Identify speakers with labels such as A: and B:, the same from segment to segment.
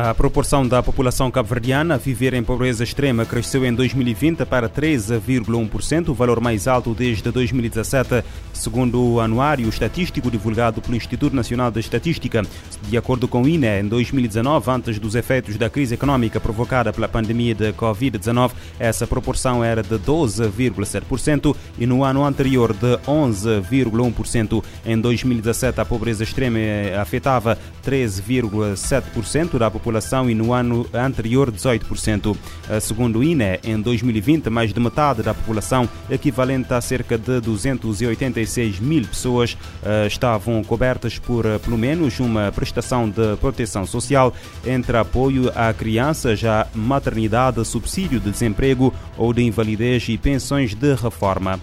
A: A proporção da população cabo-verdiana a viver em pobreza extrema cresceu em 2020 para 13,1%, o valor mais alto desde 2017, segundo o anuário estatístico divulgado pelo Instituto Nacional de Estatística. De acordo com o INE, em 2019, antes dos efeitos da crise econômica provocada pela pandemia de Covid-19, essa proporção era de 12,7% e no ano anterior de 11,1%. Em 2017, a pobreza extrema afetava 13,7% da população e no ano anterior 18%. Segundo o INE, em 2020, mais de metade da população, equivalente a cerca de 286 mil pessoas, eh, estavam cobertas por eh, pelo menos uma prestação de proteção social entre apoio a crianças, a maternidade, subsídio de desemprego ou de invalidez e pensões de reforma.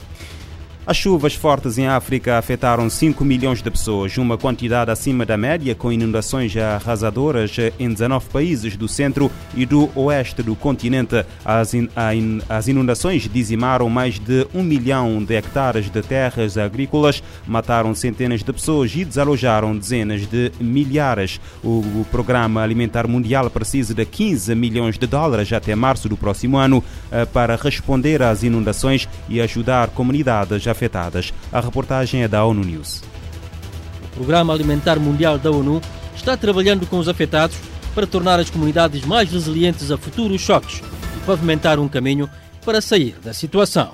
A: As chuvas fortes em África afetaram 5 milhões de pessoas, uma quantidade acima da média, com inundações arrasadoras em 19 países do centro e do oeste do continente. As, in, as inundações dizimaram mais de um milhão de hectares de terras agrícolas, mataram centenas de pessoas e desalojaram dezenas de milhares. O, o Programa Alimentar Mundial precisa de 15 milhões de dólares até março do próximo ano eh, para responder às inundações e ajudar comunidades a afetadas. A reportagem é da ONU News.
B: O Programa Alimentar Mundial da ONU está trabalhando com os afetados para tornar as comunidades mais resilientes a futuros choques e pavimentar um caminho para sair da situação.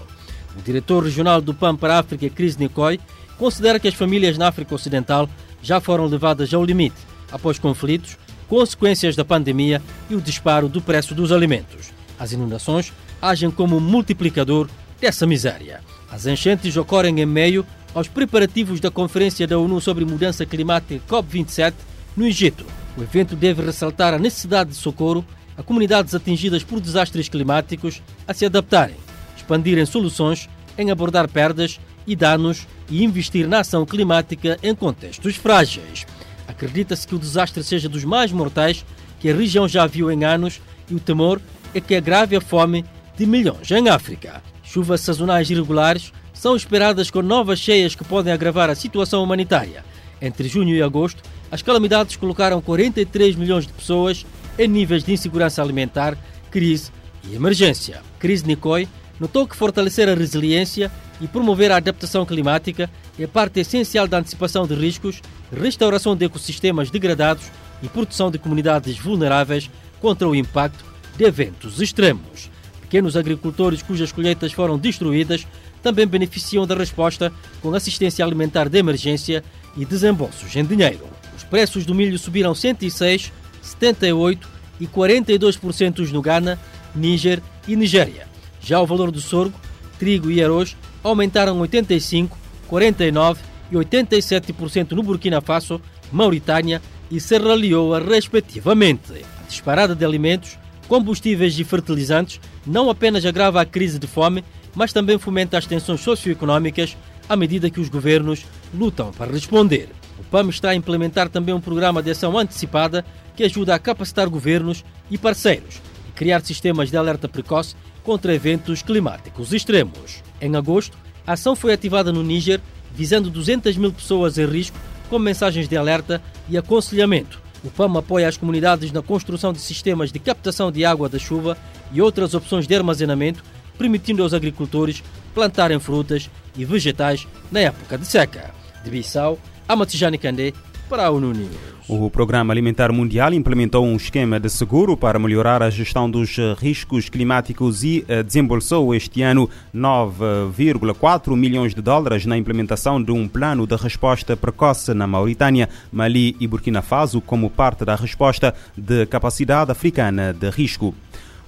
B: O diretor regional do PAN para a África, Chris Nikoi, considera que as famílias na África Ocidental já foram levadas ao limite após conflitos, consequências da pandemia e o disparo do preço dos alimentos. As inundações agem como multiplicador dessa miséria. As enchentes ocorrem em meio aos preparativos da Conferência da ONU sobre Mudança Climática COP27 no Egito. O evento deve ressaltar a necessidade de socorro a comunidades atingidas por desastres climáticos a se adaptarem, expandirem soluções em abordar perdas e danos e investir na ação climática em contextos frágeis. Acredita-se que o desastre seja dos mais mortais que a região já viu em anos e o temor é que agrave a fome de milhões em África. Chuvas sazonais irregulares são esperadas com novas cheias que podem agravar a situação humanitária. Entre junho e agosto, as calamidades colocaram 43 milhões de pessoas em níveis de insegurança alimentar, crise e emergência. Cris Nikoi notou que fortalecer a resiliência e promover a adaptação climática é parte essencial da antecipação de riscos, restauração de ecossistemas degradados e proteção de comunidades vulneráveis contra o impacto de eventos extremos. Pequenos agricultores cujas colheitas foram destruídas também beneficiam da resposta com assistência alimentar de emergência e desembolsos em dinheiro. Os preços do milho subiram 106, 78 e 42% no Ghana, Níger e Nigéria. Já o valor do sorgo, trigo e arroz aumentaram 85, 49 e 87% no Burkina Faso, Mauritânia e Serra Leoa, respectivamente. A disparada de alimentos combustíveis e fertilizantes não apenas agrava a crise de fome, mas também fomenta as tensões socioeconómicas à medida que os governos lutam para responder. O PAM está a implementar também um programa de ação antecipada que ajuda a capacitar governos e parceiros e criar sistemas de alerta precoce contra eventos climáticos extremos. Em agosto, a ação foi ativada no Níger, visando 200 mil pessoas em risco, com mensagens de alerta e aconselhamento o PAM apoia as comunidades na construção de sistemas de captação de água da chuva e outras opções de armazenamento, permitindo aos agricultores plantarem frutas e vegetais na época de seca. De Bissau, Amatijani Kandé, para a News.
A: O Programa Alimentar Mundial implementou um esquema de seguro para melhorar a gestão dos riscos climáticos e eh, desembolsou este ano 9,4 milhões de dólares na implementação de um plano de resposta precoce na Mauritânia, Mali e Burkina Faso como parte da resposta de capacidade africana de risco.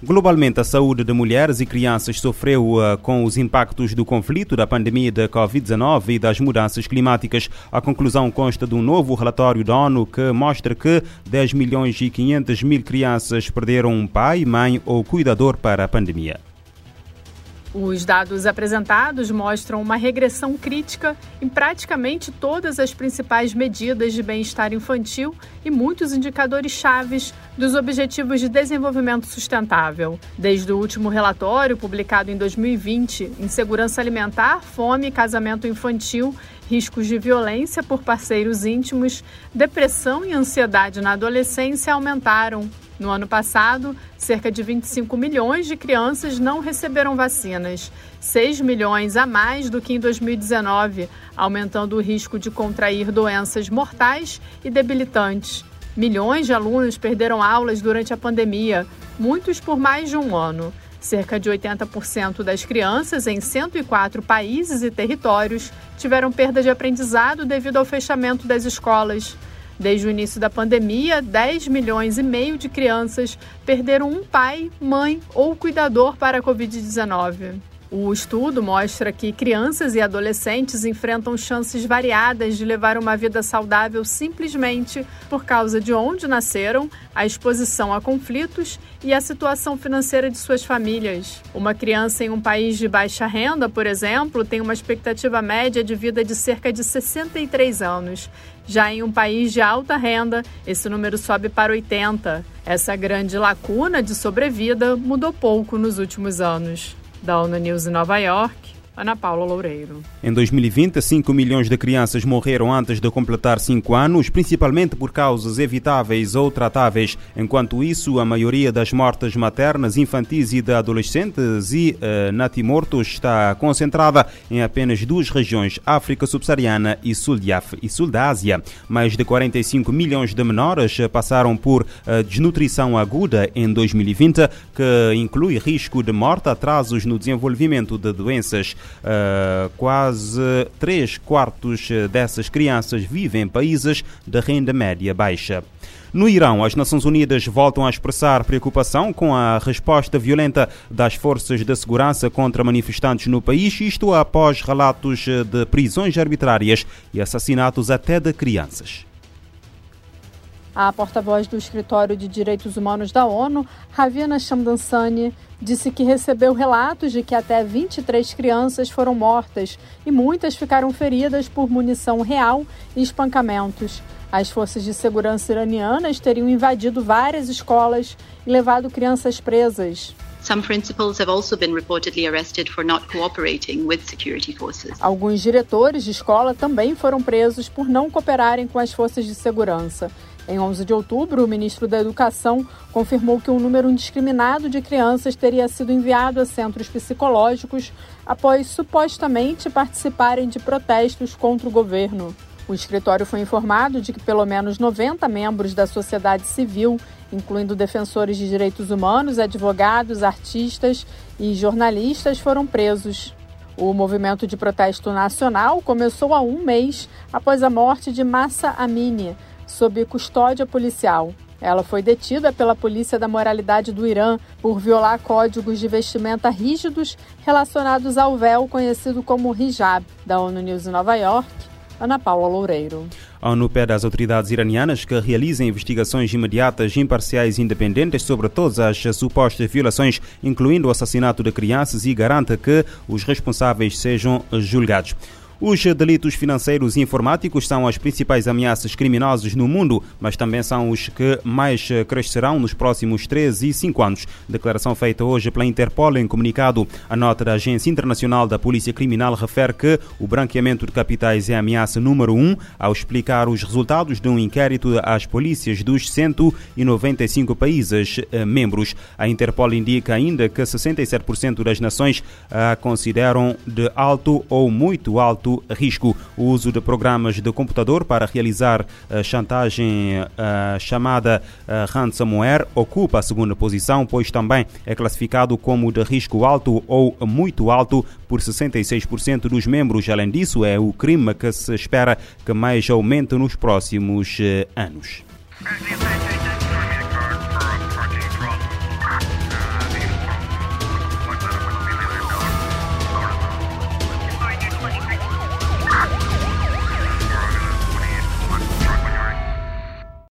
A: Globalmente, a saúde de mulheres e crianças sofreu uh, com os impactos do conflito, da pandemia da Covid-19 e das mudanças climáticas. A conclusão consta de um novo relatório da ONU que mostra que 10 milhões e 500 mil crianças perderam um pai, mãe ou cuidador para a pandemia.
C: Os dados apresentados mostram uma regressão crítica em praticamente todas as principais medidas de bem-estar infantil e muitos indicadores chaves dos Objetivos de Desenvolvimento Sustentável. Desde o último relatório, publicado em 2020, Insegurança Alimentar, Fome e Casamento Infantil, riscos de violência por parceiros íntimos, depressão e ansiedade na adolescência aumentaram No ano passado, cerca de 25 milhões de crianças não receberam vacinas, 6 milhões a mais do que em 2019, aumentando o risco de contrair doenças mortais e debilitantes. Milhões de alunos perderam aulas durante a pandemia, muitos por mais de um ano. Cerca de 80% das crianças em 104 países e territórios tiveram perda de aprendizado devido ao fechamento das escolas. Desde o início da pandemia, 10 milhões e meio de crianças perderam um pai, mãe ou cuidador para a Covid-19. O estudo mostra que crianças e adolescentes enfrentam chances variadas de levar uma vida saudável simplesmente por causa de onde nasceram, a exposição a conflitos e a situação financeira de suas famílias. Uma criança em um país de baixa renda, por exemplo, tem uma expectativa média de vida de cerca de 63 anos. Já em um país de alta renda, esse número sobe para 80. Essa grande lacuna de sobrevida mudou pouco nos últimos anos da ONU News em Nova York. Ana Paula Loureiro.
A: Em 2020, 5 milhões de crianças morreram antes de completar 5 anos, principalmente por causas evitáveis ou tratáveis. Enquanto isso, a maioria das mortes maternas, infantis e de adolescentes e uh, natimortos está concentrada em apenas duas regiões, África Subsaariana e Sul, de Af e Sul da Ásia. Mais de 45 milhões de menores passaram por uh, desnutrição aguda em 2020, que inclui risco de morte, atrasos no desenvolvimento de doenças Uh, quase 3 quartos dessas crianças vivem em países de renda média baixa. No Irão, as Nações Unidas voltam a expressar preocupação com a resposta violenta das forças de segurança contra manifestantes no país, isto após relatos de prisões arbitrárias e assassinatos até de crianças.
C: A porta-voz do Escritório de Direitos Humanos da ONU, Ravina Shamdansani, disse que recebeu relatos de que até 23 crianças foram mortas e muitas ficaram feridas por munição real e espancamentos. As forças de segurança iranianas teriam invadido várias escolas e levado crianças presas. Some principals have also been reportedly arrested for not cooperating with security forces. Alguns diretores de escola também foram presos por não cooperarem com as forças de segurança. Em 11 de outubro, o ministro da Educação confirmou que um número indiscriminado de crianças teria sido enviado a centros psicológicos após supostamente participarem de protestos contra o governo. O escritório foi informado de que pelo menos 90 membros da sociedade civil, incluindo defensores de direitos humanos, advogados, artistas e jornalistas, foram presos. O movimento de protesto nacional começou há um mês após a morte de Massa Amini, sob custódia policial. Ela foi detida pela Polícia da Moralidade do Irã por violar códigos de vestimenta rígidos relacionados ao véu conhecido como hijab, da ONU News em Nova York. Ana Paula Loureiro.
A: A ONU pede às autoridades iranianas que realizem investigações imediatas, imparciais e independentes sobre todas as supostas violações, incluindo o assassinato de crianças, e garanta que os responsáveis sejam julgados. Os delitos financeiros e informáticos são as principais ameaças criminosas no mundo, mas também são os que mais crescerão nos próximos 3 e 5 anos. Declaração feita hoje pela Interpol em comunicado. A nota da Agência Internacional da Polícia Criminal refere que o branqueamento de capitais é a ameaça número 1 um, ao explicar os resultados de um inquérito às polícias dos 195 países eh, membros. A Interpol indica ainda que 67% das nações a consideram de alto ou muito alto risco. O uso de programas de computador para realizar eh, chantagem eh, chamada eh, ransomware ocupa a segunda posição, pois também é classificado como de risco alto ou muito alto por 66% dos membros. Além disso, é o crime que se espera que mais aumente nos próximos anos.